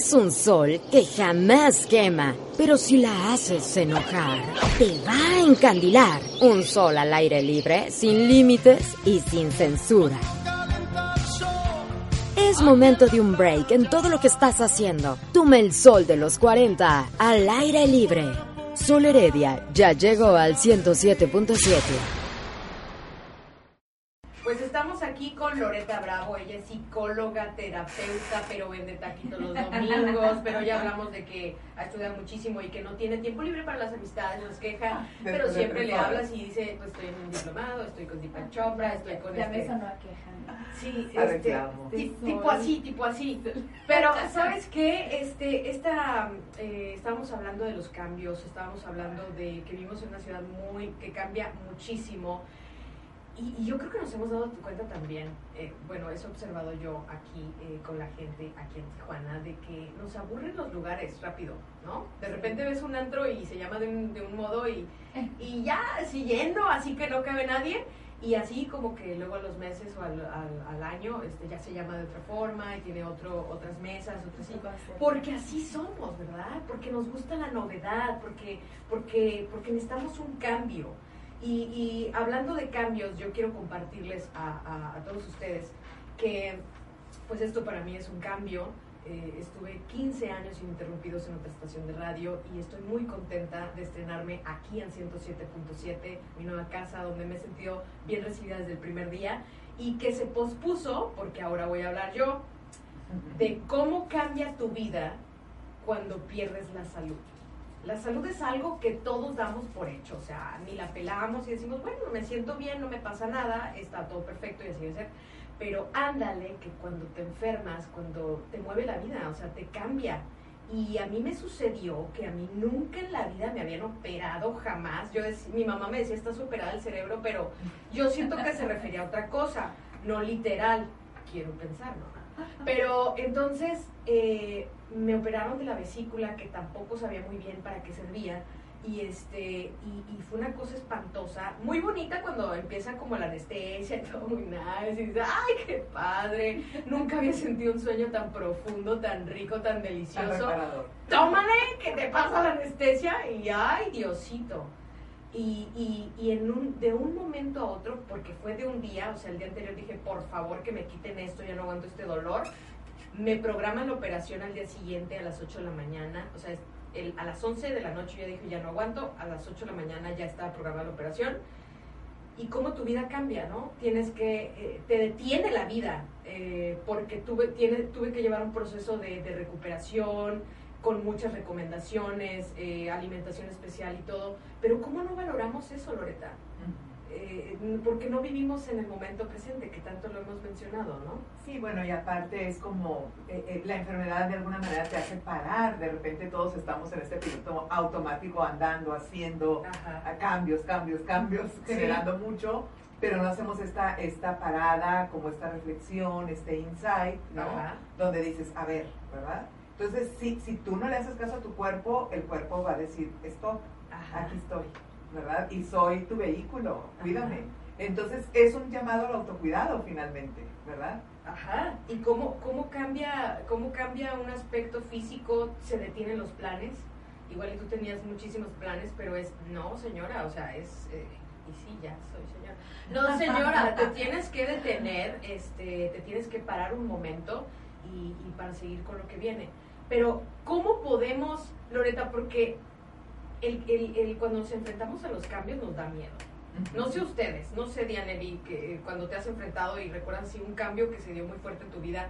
Es un sol que jamás quema, pero si la haces enojar, te va a encandilar. Un sol al aire libre, sin límites y sin censura. Es momento de un break en todo lo que estás haciendo. Toma el sol de los 40 al aire libre. Sol Heredia ya llegó al 107.7. Pues estamos aquí con Loreta Bravo, ella es psicóloga, terapeuta, pero vende taquitos los domingos, pero ya hablamos de que ha estudiado muchísimo y que no tiene tiempo libre para las amistades, nos queja, pero siempre le hablas y dice, pues estoy en un diplomado, estoy con Deepak Chopra, estoy con Ya este... me sonó a queja. Sí, A este, ti- tipo así, tipo así. Pero, ¿sabes qué? Este, esta, eh, estábamos hablando de los cambios, estábamos hablando de que vivimos en una ciudad muy, que cambia muchísimo. Y, y yo creo que nos hemos dado cuenta también, eh, bueno, eso he observado yo aquí eh, con la gente, aquí en Tijuana, de que nos aburren los lugares rápido, ¿no? De repente ves un antro y se llama de un, de un modo y, y ya siguiendo, así que no cabe nadie. Y así como que luego a los meses o al, al- al año este, ya se llama de otra forma y tiene otro, otras mesas, otras así. Porque así somos, ¿verdad? Porque nos gusta la novedad, porque, porque, porque necesitamos un cambio. Y, hablando de cambios, yo quiero compartirles a, a- a todos ustedes que pues esto para mí es un cambio. Eh, estuve 15 años ininterrumpidos en otra estación de radio y estoy muy contenta de estrenarme aquí en 107.7, mi nueva casa, donde me he sentido bien recibida desde el primer día y que se pospuso, porque ahora voy a hablar yo, de cómo cambia tu vida cuando pierdes la salud. La salud es algo que todos damos por hecho, o sea, ni la pelamos y decimos, bueno, me siento bien, no me pasa nada, está todo perfecto y así debe ser. Pero ándale que cuando te enfermas, cuando te mueve la vida, o sea, te cambia. Y a mí me sucedió que a mí nunca en la vida me habían operado, jamás. Yo mi mamá me decía, estás operada el cerebro, pero yo siento que se refería a otra cosa, no literal, quiero pensar, ¿no? Pero entonces eh, me operaron de la vesícula, que tampoco sabía muy bien para qué servía. Y, este, y, y fue una cosa espantosa, muy bonita cuando empieza como la anestesia y todo muy nice, y dices, ¡ay, qué padre! Nunca había sentido un sueño tan profundo, tan rico, tan delicioso. tómale, que te pasa la anestesia y ay, Diosito. Y, y, y en un, de un momento a otro, porque fue de un día, o sea, el día anterior dije, por favor que me quiten esto, ya no aguanto este dolor. Me programan la operación al día siguiente a las 8 de la mañana, o sea, el- a las 11 de la noche yo dije, ya no aguanto, a las 8 de la mañana ya estaba programada la operación. Y cómo tu vida cambia, ¿no? Tienes que, eh, te detiene la vida, eh, porque tuve, tiene, tuve que llevar un proceso de recuperación, con muchas recomendaciones, eh, alimentación especial y todo. Pero ¿cómo no valoramos eso, Loreta? Eh, porque no vivimos en el momento presente, que tanto lo hemos mencionado, ¿no? Sí, bueno, y aparte es como eh, eh, la enfermedad de alguna manera te hace parar. De repente todos estamos en este piloto automático andando, haciendo a cambios, cambios, cambios, Sí. generando mucho, pero no hacemos esta, esta parada, como esta reflexión, este insight, ¿no? Ajá. Donde dices, a ver, ¿verdad? Entonces, si, si tú no le haces caso a tu cuerpo, el cuerpo va a decir, stop, Ajá. aquí estoy, ¿verdad? Y soy tu vehículo, cuídame. Entonces, es un llamado al autocuidado finalmente, ¿verdad? Ajá. ¿Y cómo, cómo, cambia, cómo cambia un aspecto físico? ¿Se detienen los planes? Igual y tú tenías muchísimos planes, pero es, no, señora, o sea, es... eh, y sí, ya soy señora. No, señora, te tienes que detener, este, te tienes que parar un momento y, y para seguir con lo que viene. Pero, ¿cómo podemos, Loreta? Porque el, el, el- cuando nos enfrentamos a los cambios nos da miedo. No sé ustedes, no sé Dianelli, que eh, cuando te has enfrentado y recuerdas si un cambio que se dio muy fuerte en tu vida,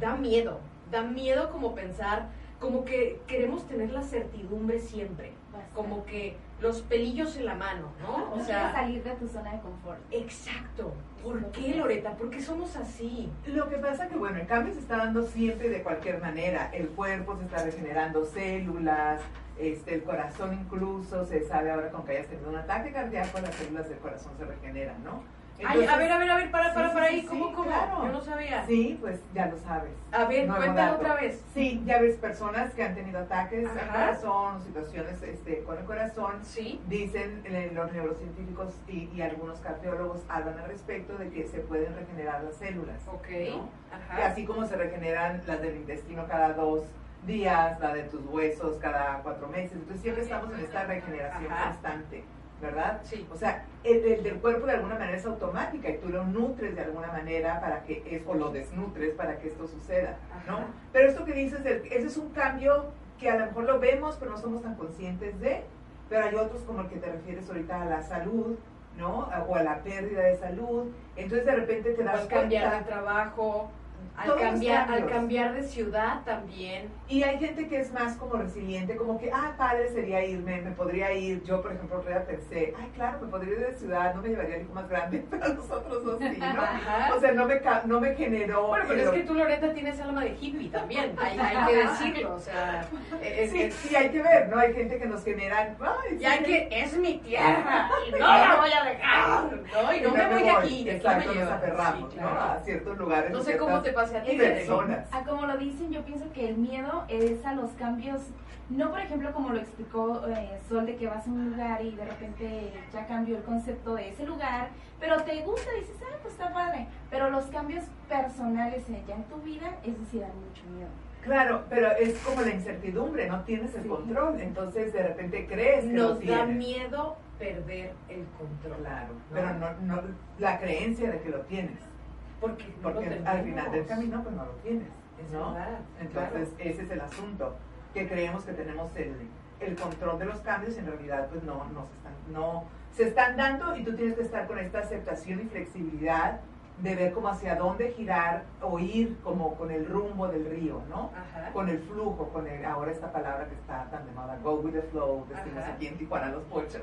da miedo, da miedo como pensar, como que queremos tener la certidumbre siempre, como que los pelillos en la mano, ¿no? no O quieres sea, salir de tu zona de confort. exacto. ¿Por qué, Loreta? ¿Por qué somos así? Lo que pasa que, bueno, el cambio se está dando siempre de cualquier manera. El cuerpo se está regenerando células, este, el corazón incluso, se sabe ahora con que hayas tenido un ataque cardíaco, las células del corazón se regeneran, ¿no? Ay, a ver, a ver, a ver, para, para, sí, para ahí, sí, ¿cómo, cómo? claro. Yo no sabía. Sí, pues ya lo sabes. A ver, Nuevo cuéntalo otra vez. Sí, ya ves personas que han tenido ataques al Ajá. corazón, o situaciones este, con el corazón. Sí. Dicen eh, los neurocientíficos y, y algunos cardiólogos hablan al respecto de que se pueden regenerar las células. Ok. ¿no? Que Ajá. así como se regeneran las del intestino cada dos, días, la de tus huesos cada cuatro meses. Entonces siempre estamos en esta regeneración Ajá. constante, ¿verdad? Sí. O sea, el, el del cuerpo de alguna manera es automática y tú lo nutres de alguna manera para que es, o lo desnutres para que esto suceda, ¿no? Ajá. Pero esto que dices, ese es un cambio que a lo mejor lo vemos, pero no somos tan conscientes de, pero hay otros como el que te refieres ahorita a la salud, ¿no? O a la pérdida de salud. Entonces de repente te das Al cambiar de cuenta. trabajo, al cambiar, al cambiar de ciudad también. Y hay gente que es más como resiliente, como que, ah, padre sería irme, me podría ir. Yo, por ejemplo, pensé, ay, claro, me podría ir de ciudad, no me llevaría al hijo más grande, pero nosotros dos sí, ¿no? O sea, no me, no me generó... Bueno, pero el- es que tú, Loreta, tienes alma de hippie también, hay, hay que decirlo, o sea, es, Sí, es- sí, hay que ver, ¿no? Hay gente que nos generan, ay, ya sí, que es mi tierra y no la voy a dejar, ¿no? Y no me voy de aquí, aquí Exacto, me nos aferramos, Sí, ¿no? claro. A ciertos lugares. No sé cómo ciertas te pase a ti, personas. A como lo dicen, yo pienso que el miedo es a los cambios, no por ejemplo como lo explicó eh, Sol, de que vas a un lugar y de repente ya cambió el concepto de ese lugar, pero te gusta, dices, ah, pues está padre, pero los cambios personales eh, ya en tu vida, eso sí da mucho miedo. Claro, pero es como la incertidumbre, no tienes el Sí. control, entonces de repente crees que lo Nos da miedo perder el control. Claro, ¿no? pero no, no, la creencia de que lo tienes, Porque, no porque al final del camino pues no lo tienes, Es ¿no? verdad, Entonces ese es el asunto, que creemos que tenemos el, el control de los cambios y en realidad pues no, no, se están, no se están dando y tú tienes que estar con esta aceptación y flexibilidad de ver como hacia dónde girar o ir como con el rumbo del río, ¿no? Ajá. Con el flujo, con el, ahora esta palabra que está tan de moda, go with the flow, decimos Ajá. aquí en Tijuana los pochos.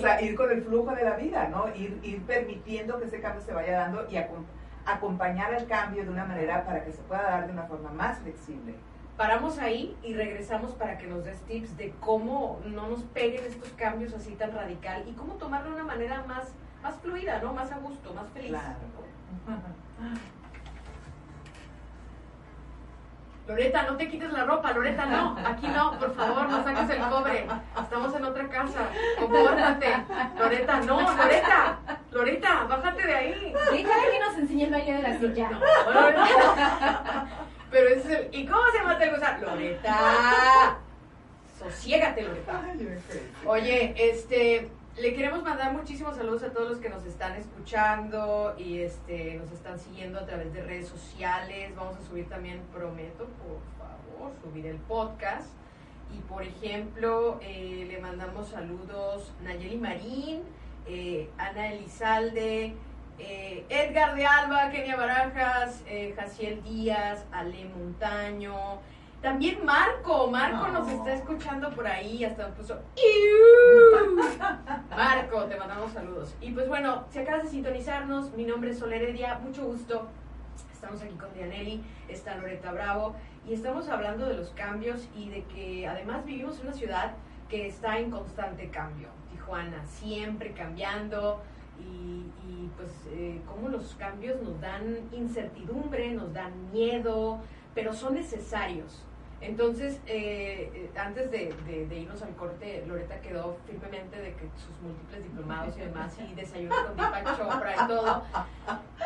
O sea, ir con el flujo de la vida, ¿no? Ir, ir permitiendo que ese cambio se vaya dando y acom- acompañar el cambio de una manera para que se pueda dar de una forma más flexible. Paramos ahí y regresamos para que nos des tips de cómo no nos peguen estos cambios así tan radical y cómo tomarlo de una manera más, más fluida, ¿no? Más a gusto, más feliz. Loreta, no te quites la ropa, Loreta, no, aquí no, por favor, no saques el cobre. Estamos en otra casa, compórtate. Loreta, no, Loreta, Loreta, bájate de ahí. Déjale que nos enseñe el baile de la silla. No, Loreta. Pero ese es el. ¿Y cómo se llama el cosa? Loreta. Sosiégate, Loreta. Oye, este, le queremos mandar muchísimos saludos a todos los que nos están escuchando y este, nos están siguiendo a través de redes sociales. Vamos a subir también, prometo, por favor, subir el podcast. Y por ejemplo, eh, le mandamos saludos Nayeli Marín, eh, Ana Elizalde, eh, Edgar de Alba, Kenia Barajas, Jaciel Díaz, Ale Montaño. También Marco, Marco nos está escuchando por ahí, hasta nos puso. Marco, te mandamos saludos. Y pues bueno, si acabas de sintonizarnos, mi nombre es Sol Heredia, mucho gusto. Estamos aquí con Dianelli, está Loreta Bravo y estamos hablando de los cambios y de que además vivimos en una ciudad que está en constante cambio. Tijuana, siempre cambiando y, y, pues eh, cómo los cambios nos dan incertidumbre, nos dan miedo, pero son necesarios. Entonces, eh, eh, antes de, de- de irnos al corte, Loreta quedó firmemente de que sus múltiples diplomados y demás, y desayuno con Deepak Chopra y todo,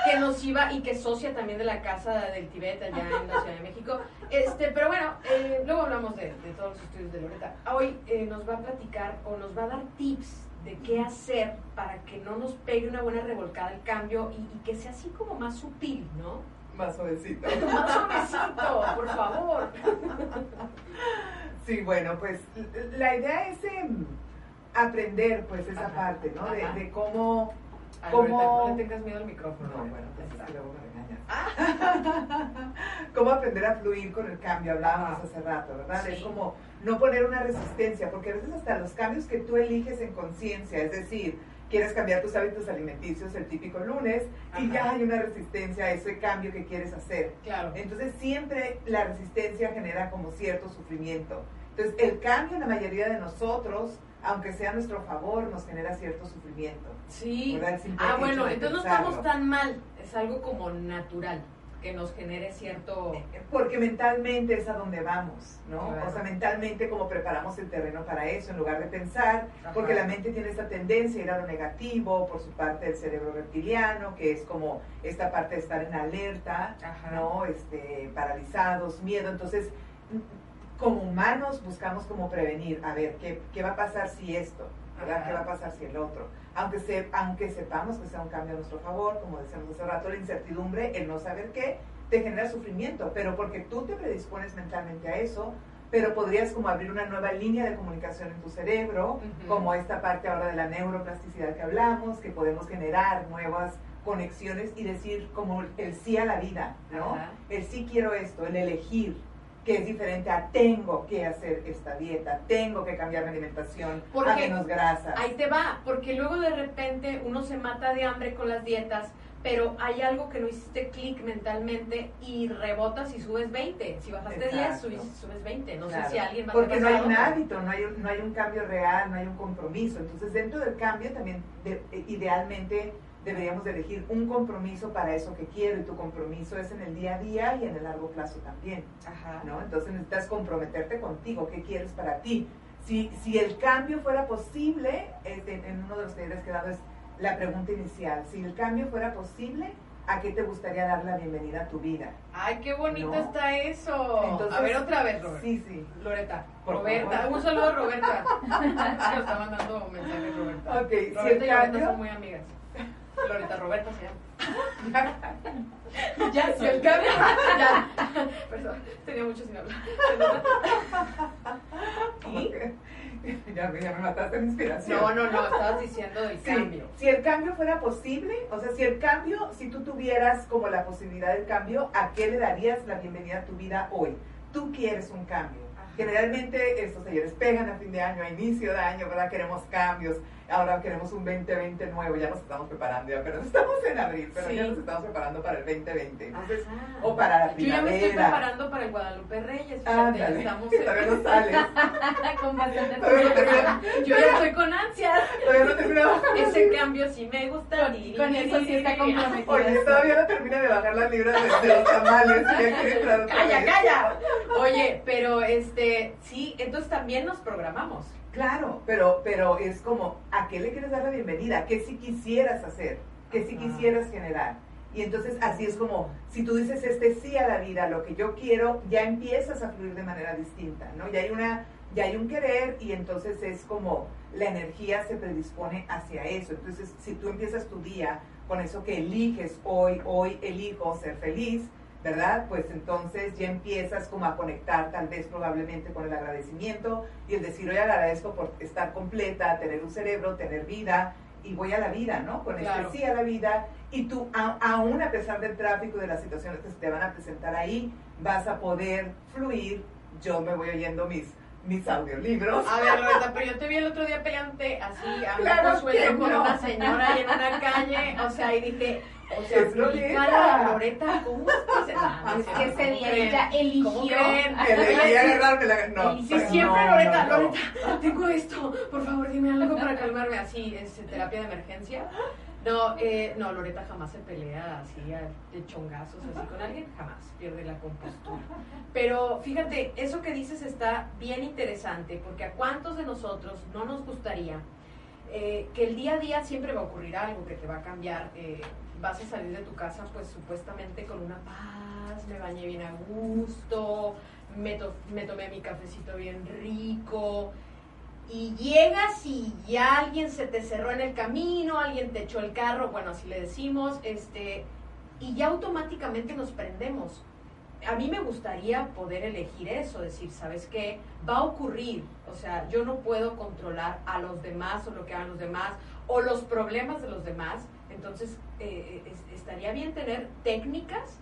que nos iba, y que socia también de la Casa del Tibet allá en la Ciudad de México. Este, pero bueno, eh, luego hablamos de, de todos los estudios de Loreta. Hoy eh, nos va a platicar o nos va a dar tips de qué hacer para que no nos pegue una buena revolcada el cambio y, y que sea así como más sutil, ¿no? Más suavecito. Más suavecito, por favor. Sí, bueno, pues la idea es em, aprender pues esa Ajá, parte, ¿no? De, de cómo... Ay, ¿Cómo? No le tengas miedo al micrófono. No, bueno, pues luego me regañas. ¿Cómo aprender a fluir con el cambio? Hablábamos Ajá. hace rato, ¿verdad? Sí. Es como no poner una resistencia, porque a veces hasta los cambios que tú eliges en conciencia, es decir, quieres cambiar tus hábitos alimenticios el típico lunes y ya hay una resistencia a ese cambio que quieres hacer. Claro. Entonces siempre la resistencia genera como cierto sufrimiento. Entonces el cambio en la mayoría de nosotros, aunque sea a nuestro favor, nos genera cierto sufrimiento. Sí. Ah, bueno, entonces no pensarlo. estamos tan mal. Es algo como natural que nos genere cierto. Porque mentalmente es a donde vamos, ¿no? Claro. O sea, mentalmente como preparamos el terreno para eso, en lugar de pensar, Ajá. porque la mente tiene esta tendencia a ir a lo negativo, por su parte del cerebro reptiliano, que es como esta parte de estar en alerta, Ajá. ¿no? Este, paralizados, miedo. Entonces, como humanos buscamos como prevenir, a ver, ¿qué, qué va a pasar si esto? ¿Qué va a pasar si el otro? Aunque, se, aunque sepamos que sea un cambio a nuestro favor, como decíamos hace rato, la incertidumbre, el no saber qué, te genera sufrimiento, pero porque tú te predispones mentalmente a eso, pero podrías como abrir una nueva línea de comunicación en tu cerebro, como esta parte ahora de la neuroplasticidad que hablamos, que podemos generar nuevas conexiones y decir como el sí a la vida, ¿no? El sí quiero esto, el elegir, que es diferente a tengo que hacer esta dieta, tengo que cambiar mi alimentación porque a menos grasa. Ahí te va, porque luego de repente uno se mata de hambre con las dietas, pero hay algo que no hiciste clic mentalmente y rebotas y subes 20. Si bajaste 10, subes, 20. No sé si alguien va Porque no hay un hábito, no hay un, no hay un cambio real, no hay un compromiso. Entonces, dentro del cambio también idealmente deberíamos de elegir un compromiso para eso que quiero y tu compromiso es en el día a día y en el largo plazo también. Ajá. ¿no? Entonces necesitas comprometerte contigo, qué quieres para ti. Si, si el cambio fuera posible, este, en uno de los talleres que he dado es la pregunta inicial, si el cambio fuera posible, ¿a qué te gustaría dar la bienvenida a tu vida? Ay, qué bonito está eso. a ver otra vez, Roberta. Sí, sí. Loreta. Roberta. Un saludo, Roberta. Me está mandando mensajes, Roberta. Ok, Roberta si el y cambio... Roberta son muy amigas. Loreta Roberta se llama. ya, si el cambio. ya. Perdón, tenía mucho sin hablar. ¿Y? Ya, ya, me mataste la inspiración. No, no, no, estabas diciendo del cambio. Si el cambio fuera posible, o sea, si el cambio, si tú tuvieras como la posibilidad del cambio, ¿a qué le darías la bienvenida a tu vida hoy? Tú quieres un cambio. Generalmente estos talleres pegan a fin de año, a inicio de año, ¿verdad? Queremos cambios, ahora queremos un 2020 nuevo, ya nos estamos preparando, ya pero estamos en abril, pero ya nos estamos preparando para el 2020. Entonces, o para la primavera. Yo ya me estoy preparando para el Guadalupe Reyes, fíjate, ah, estamos en... todavía no sales. con bastante Yo ya estoy con ansias. Todavía no termino. Ese cambio sí me gusta. Con, con eso sí está comprometido. Oye, todavía no termina de bajar las libras de, los tamales. Calla, calla. Oye, pero este, sí, entonces también nos programamos. Claro, pero, pero es como, ¿a qué le quieres dar la bienvenida? ¿Qué si quisieras hacer? ¿Qué si quisieras generar? Y entonces así es como, si tú dices este sí a la vida, lo que yo quiero, ya empiezas a fluir de manera distinta, ¿no? Ya hay una, ya hay un querer y entonces es como la energía se predispone hacia eso. Entonces, si tú empiezas tu día con eso que eliges hoy, hoy elijo ser feliz, ¿verdad? Pues entonces ya empiezas como a conectar tal vez probablemente con el agradecimiento y el decir, hoy agradezco por estar completa, tener un cerebro, tener vida y voy a la vida, ¿no? Con este sí a la vida y tú aún a pesar del tráfico y de las situaciones que se te van a presentar ahí, vas a poder fluir. Yo me voy oyendo mis mis audiolibros. A ver, Roberta, pero yo te vi el otro día peleante así, a claro con una señora en una calle, o sea, y dije, o sea, Loreta. Loreta, ¿cómo es ah, Es que ese día ella eligió. ¿Cómo creen? Que agarrarme la... No. Sí, siempre Loreta, Loreta, tengo esto, por favor, dime algo para calmarme. Así, es terapia de emergencia. No, eh, no, Loreta jamás se pelea así de chongazos así con alguien, jamás pierde la compostura. Pero fíjate, eso que dices está bien interesante, porque a cuántos de nosotros no nos gustaría eh, que el día a día siempre va a ocurrir algo que te va a cambiar. Eh, vas a salir de tu casa pues supuestamente con una paz, me bañé bien a gusto, me, me tomé mi cafecito bien rico, y llegas y ya alguien se te cerró en el camino, alguien te echó el carro, bueno, así le decimos, este, y ya automáticamente nos prendemos. A mí me gustaría poder elegir eso, decir, ¿sabes qué? Va a ocurrir, o sea, yo no puedo controlar a los demás o lo que hagan los demás o los problemas de los demás, entonces eh, estaría bien tener técnicas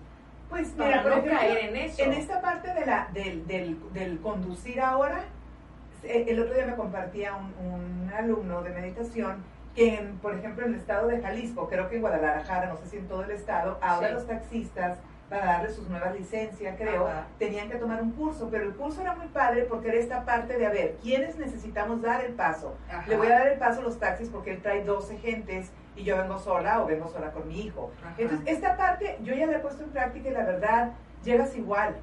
pues para no caer en eso. En esta parte de la, del, del, del conducir ahora, eh, el otro día me compartía un, alumno de meditación que, por ejemplo, en el estado de Jalisco, creo que en Guadalajara, no sé si en todo el estado, ahora los taxistas, para darle sus nuevas licencias, creo, tenían que tomar un curso, pero el curso era muy padre porque era esta parte de, a ver, ¿quiénes necesitamos dar el paso? Le voy a dar el paso a los taxis porque él trae 12 gentes y yo vengo sola o vengo sola con mi hijo. Entonces, esta parte yo ya la he puesto en práctica y la verdad, llegas igual.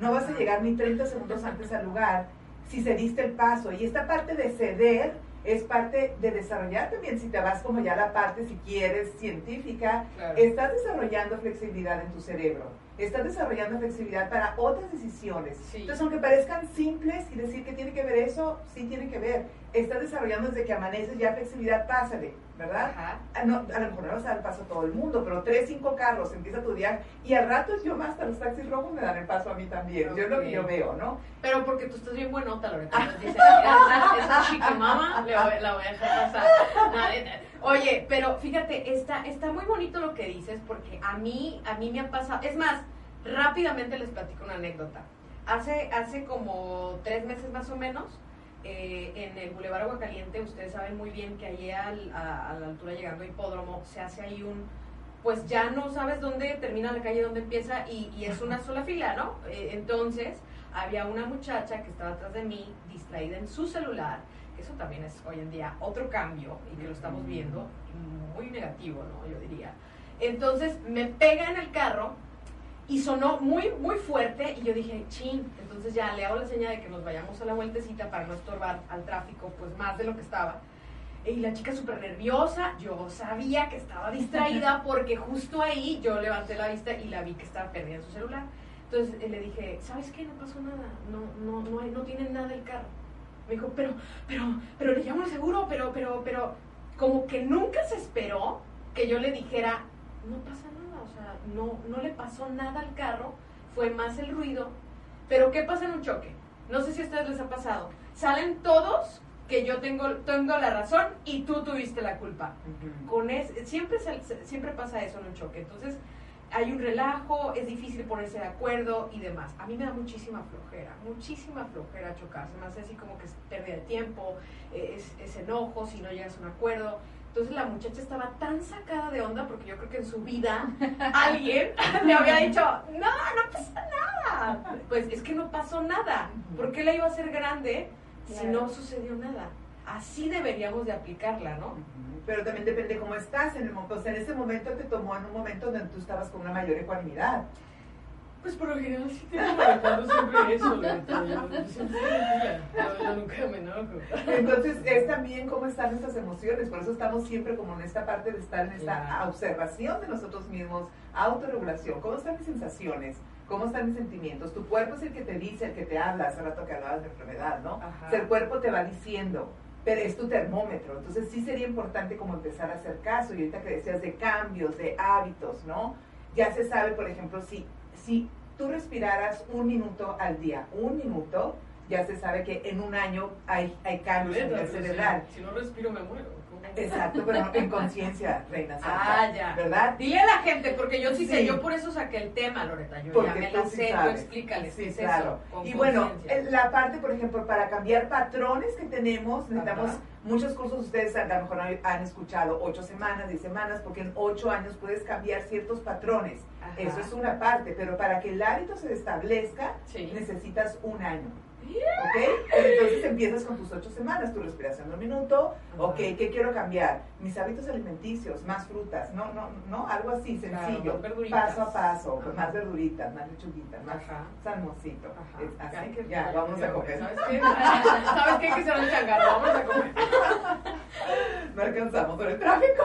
No vas a llegar ni 30 segundos antes al lugar si se diste el paso. Y esta parte de ceder es parte de desarrollar también, si te vas como ya la parte, si quieres, científica, Claro. estás desarrollando flexibilidad en tu cerebro, estás desarrollando flexibilidad para otras decisiones. Sí. Entonces, aunque parezcan simples y decir que tiene que ver eso, sí tiene que ver. Estás desarrollando desde que amaneces ya flexibilidad, pásale, ¿verdad? Ajá. Ah, no, a lo mejor no vas a dar paso a todo el mundo, pero tres, cinco carros, empieza tu viaje. Y al rato yo más, hasta los taxis rojos me dan el paso a mí también. Yo es lo que yo veo, ¿no? Pero porque tú estás bien buenota, dices, "Mira, esa, esa la voy a dejar pasar. Oye, pero fíjate, está, está muy bonito lo que dices porque a mí, a mí me ha pasado. Es más, rápidamente les platico una anécdota. Hace, hace como tres meses más o menos, eh, en el Boulevard Aguacaliente, ustedes saben muy bien que allí al- a, a la altura llegando a Hipódromo se hace ahí un, pues ya no sabes dónde termina la calle, dónde empieza y, y es una sola fila, ¿no? Eh, entonces había una muchacha que estaba atrás de mí distraída en su celular, que eso también es hoy en día otro cambio y que lo estamos viendo muy negativo, ¿no? Yo diría. Entonces me pega en el carro y sonó muy, muy fuerte y yo dije, chin, entonces ya le hago la señal de que nos vayamos a la vueltecita para no estorbar al tráfico, pues más de lo que estaba. Y la chica súper nerviosa, yo sabía que estaba distraída porque justo ahí yo levanté la vista y la vi que estaba perdida en su celular. Entonces eh, le dije, ¿sabes qué? No pasó nada, no, no, no, no tiene nada el carro. Me dijo, pero, pero, pero le llamo al seguro, pero, pero, pero, como que nunca se esperó que yo le dijera, no pasa nada, o sea, no, no le pasó nada al carro, fue más el ruido. Pero ¿qué pasa en un choque? No sé si a ustedes les ha pasado. Salen todos que yo tengo, tengo la razón y tú tuviste la culpa. Con es, siempre, siempre pasa eso en un choque. Entonces, hay un relajo, es difícil ponerse de acuerdo y demás. A mí me da muchísima flojera, muchísima flojera chocar. Se me hace así como que es pérdida de tiempo, es, es enojo si no llegas a un acuerdo. Entonces la muchacha estaba tan sacada de onda porque yo creo que en su vida alguien le había dicho, no, no pasa nada. Pues es que no pasó nada. ¿Por qué la iba a hacer grande si no sucedió nada? Así deberíamos de aplicarla, ¿no? Pero también depende cómo estás en el momento. O sea, en ese momento te tomó en un momento donde tú estabas con una mayor ecuanimidad. Pues por lo general sí te marcando siempre eso, Loreta. Yo, nunca me enojo. Entonces es también cómo están nuestras emociones, por eso estamos siempre como en esta parte de estar en esta Claro. observación de nosotros mismos, autorregulación, cómo están mis sensaciones, cómo están mis sentimientos, tu cuerpo es el que te dice, el que te habla, hace rato que hablabas de enfermedad, ¿no? Ajá. El cuerpo te va diciendo, pero es tu termómetro, entonces sí sería importante como empezar a hacer caso, y ahorita que decías de cambios, de hábitos, ¿no? Ya se sabe, por ejemplo, si, si tú respiraras un minuto al día, un minuto, ya se sabe que en un año hay, hay cambios nivel pero cerebral. Si, si no respiro me muero. Exacto, pero en conciencia, reina santa. Ah, ya. ¿Verdad? Dile a la gente, porque yo sí, sé, Sí. yo por eso saqué el tema, Loreta. Yo Porque ya me tú la sí sé, tú sabes. explícales Sí, qué es claro. eso. y bueno, la parte, por ejemplo, para cambiar patrones que tenemos, necesitamos Ajá. muchos cursos. Ustedes a lo mejor han- escuchado ocho semanas, diez semanas, porque en ocho años puedes cambiar ciertos patrones. Ajá. Eso es una parte, pero para que el hábito se establezca, Sí. necesitas un año. ¿Ok? Entonces empiezas con tus ocho semanas, tu respiración de un minuto. Ok, ¿qué quiero cambiar? Mis hábitos alimenticios, más frutas, no, no, no, algo así sencillo. paso a paso, con más verduritas, más lechuguitas, más Ajá. salmoncito. Ajá. Así. Qué ya, vamos a comer. ¿Sabes qué? ¿Sabes qué? Que hacer un changarro. Vamos a comer. No alcanzamos por el tráfico.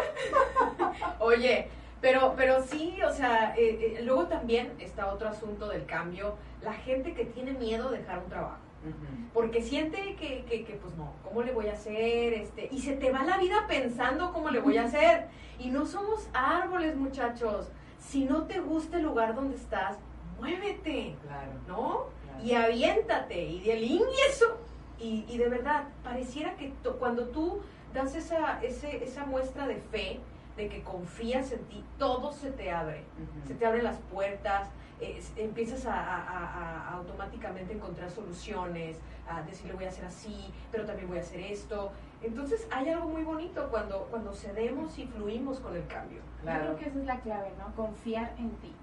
Oye, pero, pero sí, o sea, eh, eh, luego también está otro asunto del cambio. La gente que tiene miedo de dejar un trabajo. Porque siente que, que, que, pues no, ¿cómo le voy a hacer? Este, y se te va la vida pensando cómo le voy a hacer. Y no somos árboles, muchachos. Si no te gusta el lugar donde estás, muévete, Claro. ¿no? claro. y aviéntate y del ingreso. Y, y de verdad, pareciera que to- cuando tú das esa, ese, esa muestra de fe, de que confías en ti, todo se te abre. Se te abren las puertas, eh, empiezas a, a- a- a automáticamente encontrar soluciones, a decir, le voy a hacer así, pero también voy a hacer esto. Entonces hay algo muy bonito cuando, cuando cedemos y fluimos con el cambio. Yo creo que esa es la clave, ¿no? Confiar en ti.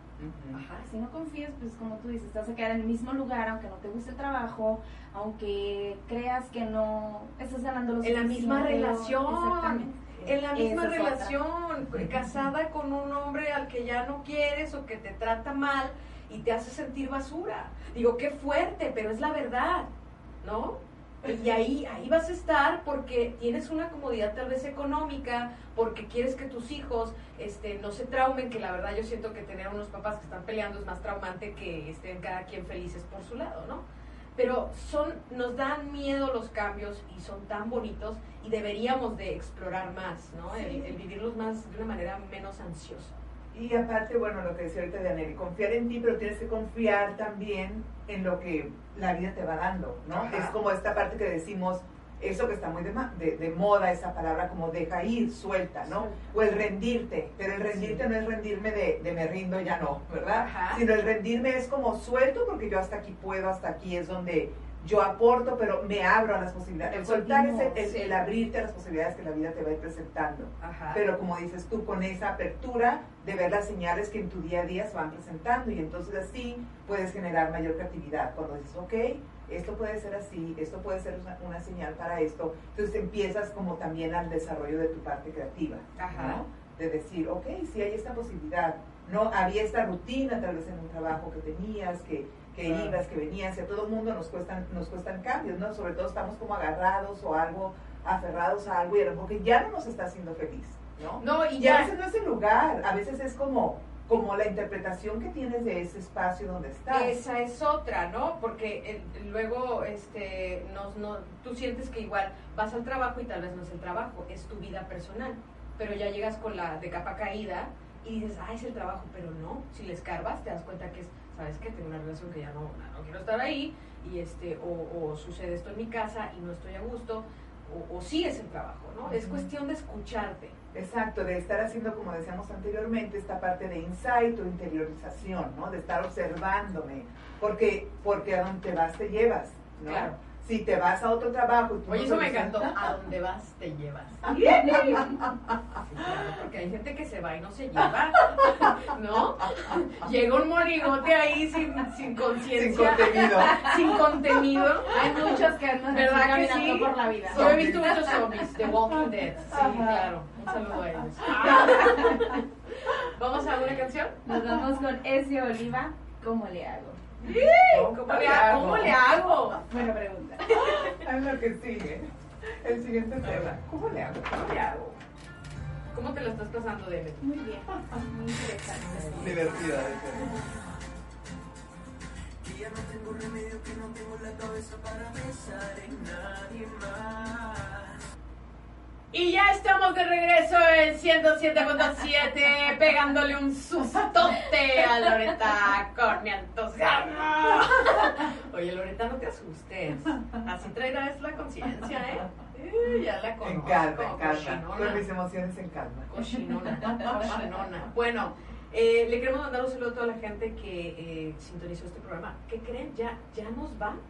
Ajá. Si no confías, pues como tú dices, estás a quedar en el mismo lugar, aunque no te guste el trabajo, aunque creas que no estás ganando lo En la misma relación. Exactamente. En la misma relación, casada con un hombre al que ya no quieres o que te trata mal y te hace sentir basura. Digo, qué fuerte, pero es la verdad, ¿no? Y ahí, ahí vas a estar porque tienes una comodidad tal vez económica, porque quieres que tus hijos este, no se traumen, que la verdad yo siento que tener unos papás que están peleando es más traumante que estén cada quien felices por su lado, ¿no? Pero son, nos dan miedo los cambios y son tan bonitos y deberíamos de explorar más, ¿no? El, el vivirlos más de una manera menos ansiosa. Y aparte, bueno, lo que decía ahorita Aneli, confiar en ti, pero tienes que confiar también en lo que la vida te va dando, ¿no? Ajá. Es como esta parte que decimos, eso que está muy de, ma- de- de moda, esa palabra como deja ir, suelta, ¿no? O el rendirte, pero el rendirte no es rendirme de, de me rindo, ya no, ¿verdad? Ajá. Sino el rendirme es como suelto porque yo hasta aquí puedo, hasta aquí es donde yo aporto, pero me abro a las posibilidades. El soltar es el, el- Sí. el abrirte a las posibilidades que la vida te va a ir presentando. Ajá. Pero como dices tú, con esa apertura de ver las señales que en tu día a día se van presentando y entonces así puedes generar mayor creatividad. Cuando dices, ok, esto puede ser así, esto puede ser una, una señal para esto, entonces empiezas como también al desarrollo de tu parte creativa, Ajá. ¿no? De decir, ok, sí hay esta posibilidad, no había esta rutina tal vez en un trabajo que tenías, que, que Claro. ibas, que venías, y a todo mundo nos cuestan, nos cuestan cambios, ¿no? Sobre todo estamos como agarrados o algo, aferrados a algo y a lo mejor que ya no nos está haciendo feliz, ¿no? No, y Y a ya, veces no es el lugar, a veces es como, como la interpretación que tienes de ese espacio donde estás. Esa es otra, ¿no? Porque el- luego este, nos, no, tú sientes que igual vas al trabajo y tal vez no es el trabajo, es tu vida personal. Pero ya llegas con la de capa caída y dices, ah, es el trabajo, pero no. Si le escarbas, te das cuenta que es, ¿sabes qué? Tengo una relación que ya no, no quiero estar ahí y este, o sucede esto en mi casa y no estoy a gusto, o, o sí es el trabajo, ¿no? Es cuestión de escucharte. Exacto, de estar haciendo, como decíamos anteriormente, esta parte de insight o interiorización, ¿no? De estar observándome, porque, porque a donde te vas te llevas, ¿no? Claro. Si te vas a otro trabajo y tú Oye, no eso me encantó. A donde vas, te llevas. Sí, claro, porque hay gente que se va y no se lleva, ¿no? Llega un monigote ahí sin, sin Sin conciencia, contenido. sin contenido. Hay muchos que andan así ¿Verdad que caminando sí? por la vida. Yo he visto muchos zombies, The Walking Dead. Sí, Ajá. claro. Un saludo a ellos. ¿Vamos a una canción? Nos vamos con Ezio Oliva. ¿Cómo le hago? ¿Cómo le hago? Buena pregunta. Es lo que sigue. El siguiente tema. ¿Cómo le hago? ¿Cómo le hago? ¿Cómo te lo estás pasando, Debe? Muy bien. Muy interesante. Divertida. Y ya no tengo remedio que no tengo la cabeza para pensar en nadie más. Y ya estamos de regreso en 107.7, pegándole un sustote a Loreta con mi entusiasmo. Oye, Loreta, no te asustes. Así traerás la conciencia, ¿eh? Eh, Ya la En conozco. calma, en calma. Con mis emociones en calma. Cochinona, cochinona. Bueno, eh, le queremos mandar un saludo a toda la gente que eh, sintonizó este programa. ¿Qué creen? Ya, ya nos vamos.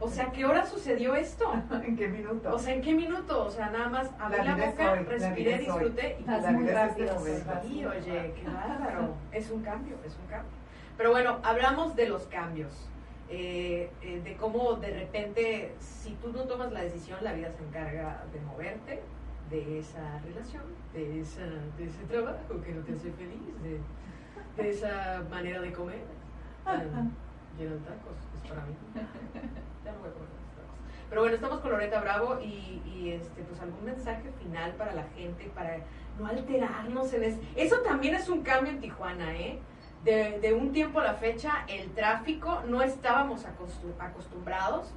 O sea, ¿qué hora sucedió esto? ¿En qué minuto? O sea, ¿en qué minuto? O sea, nada más abrí la, es boca, hoy, la respiré, disfruté y La muy este rápido. Sí, oye, qué bárbaro. Es un cambio, es un cambio. Pero bueno, hablamos de los cambios. eh, eh, de cómo de repente, si tú no tomas la decisión, la vida se encarga de moverte de esa relación, de, esa, de ese trabajo que no te hace feliz, de, de esa manera de comer. Um, lleno de tacos, es para mí. No. Pero bueno, estamos con Loreta Bravo y, y, este, pues algún mensaje final para la gente, para no alterarnos en es- Eso también es un cambio en Tijuana, ¿eh? De, de un tiempo a la fecha, el tráfico no estábamos acostu- acostumbrados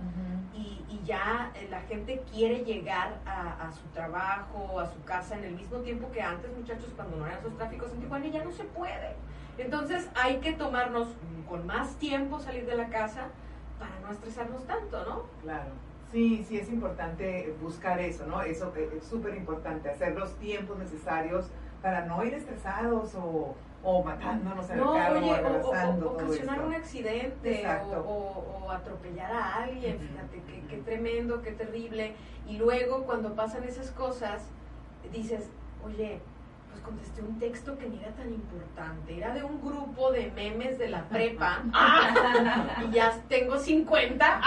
y, y ya eh, la gente quiere llegar a, a su trabajo, a su casa en el mismo tiempo que antes, muchachos, cuando no eran esos tráficos en Tijuana, y ya no se puede. Entonces hay que tomarnos con más tiempo salir de la casa para no estresarnos tanto, ¿no? Claro. Sí, sí es importante buscar eso, ¿no? Eso que es súper importante, hacer los tiempos necesarios para no ir estresados o, o matándonos en No, el carro oye, o o, o- todo ocasionar un accidente o, atropellar a alguien, fíjate, qué, qué tremendo, qué terrible. Y luego cuando pasan esas cosas, dices, oye, pues contesté un texto que ni era tan importante, era de un grupo de memes de la prepa, y ya tengo 50,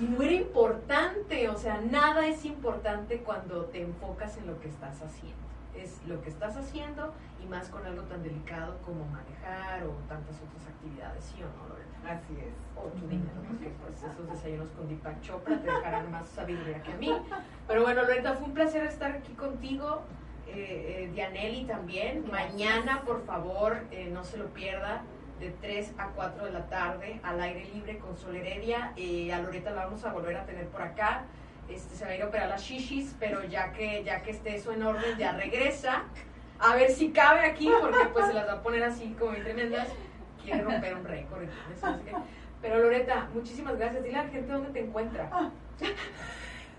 y no era importante, o sea, nada es importante cuando te enfocas en lo que estás haciendo. Es lo que estás haciendo y más con algo tan delicado como manejar o tantas otras actividades, ¿sí o no, Lorena? Así es. O tu dinero, porque pues eso esos desayunos con Deepak Chopra, te dejarán más sabiduría que a mí. Pero bueno, Loreta, fue un placer estar aquí contigo. Eh, eh, Dianelli también. Mañana, por favor, eh, no se lo pierda, de 3 a 4 de la tarde, al aire libre con Sol Heredia. Eh, a Loreta la vamos a volver a tener por acá. Este, se va a ir a operar las shishis, pero ya que, ya que esté eso en orden, ya regresa. A ver si cabe aquí, porque pues se las va a poner así como tremendas. Quiere romper un récord. entonces, Pero Loreta, muchísimas gracias. Dile a la gente dónde te encuentra.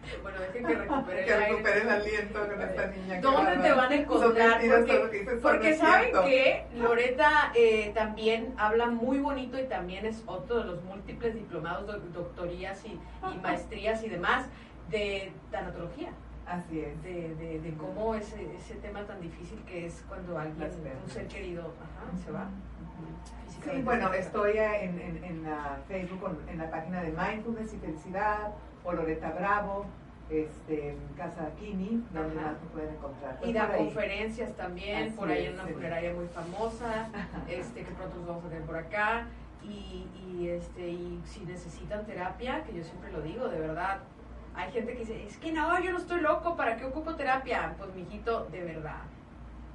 Bueno, dejen que recupere Que recupere el aliento con esta niña. ¿Dónde te van a encontrar? Porque, saben que Loreta eh, también habla muy bonito y también es otro de los múltiples diplomados, doc- doctorías y, y maestrías y demás de tanatología, Así es. de, de, de cómo ese, ese tema tan difícil que es cuando alguien, un ser querido, ajá, se va. Sí, bueno, estoy en, en, en la Facebook, en la página de Mindfulness y Felicidad, o Loreta Bravo, este, Casa Kini, donde Ajá. más me pueden encontrar. Pues Y da por ahí. conferencias también, Así por ahí en una funeraria muy famosa, este, que pronto nos vamos a tener por acá. Y, y, este, y si necesitan terapia, que yo siempre lo digo, de verdad, hay gente que dice, es que no, yo no estoy loco, ¿para qué ocupo terapia? Pues, mijito, de verdad.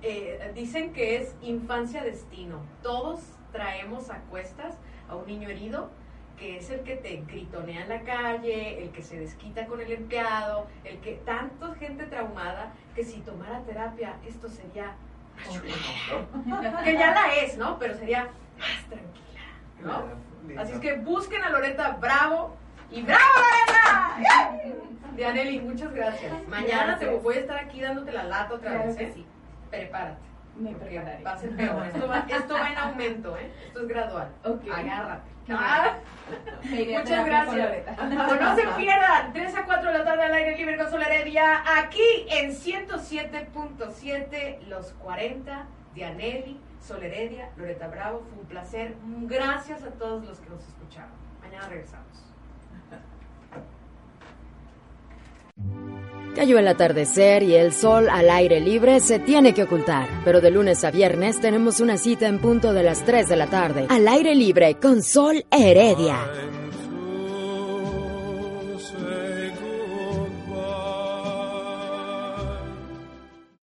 Eh, dicen que es infancia-destino. Todos traemos a cuestas a un niño herido que es el que te gritonea en la calle, el que se desquita con el empleado, el que tanto gente traumada que si tomara terapia esto sería que ya la es, ¿no? Pero sería más tranquila, ¿no? Así es que busquen a Loreta Bravo y ¡Bravo Loreta! Dianelli, muchas gracias. Mañana te voy a estar aquí dándote la lata otra Claro vez, que ¿eh? sí. Prepárate. Me Porque prepararé. va a ser peor. Esto va, esto va en aumento, ¿eh? Esto es gradual. Ok. Agárrate. Ah, Muchas gracias. Loreta. Pues no se pierdan, 3 a 4 de la tarde al aire libre con Sol Heredia, aquí en 107.7, los 40, Dianelli, Sol Heredia, Loreta Bravo, fue un placer. Gracias a todos los que nos escucharon. Mañana regresamos. Cayó el atardecer y el sol al aire libre se tiene que ocultar. Pero de lunes a viernes tenemos una cita en punto de las 3 de la tarde. Al aire libre con Sol Heredia.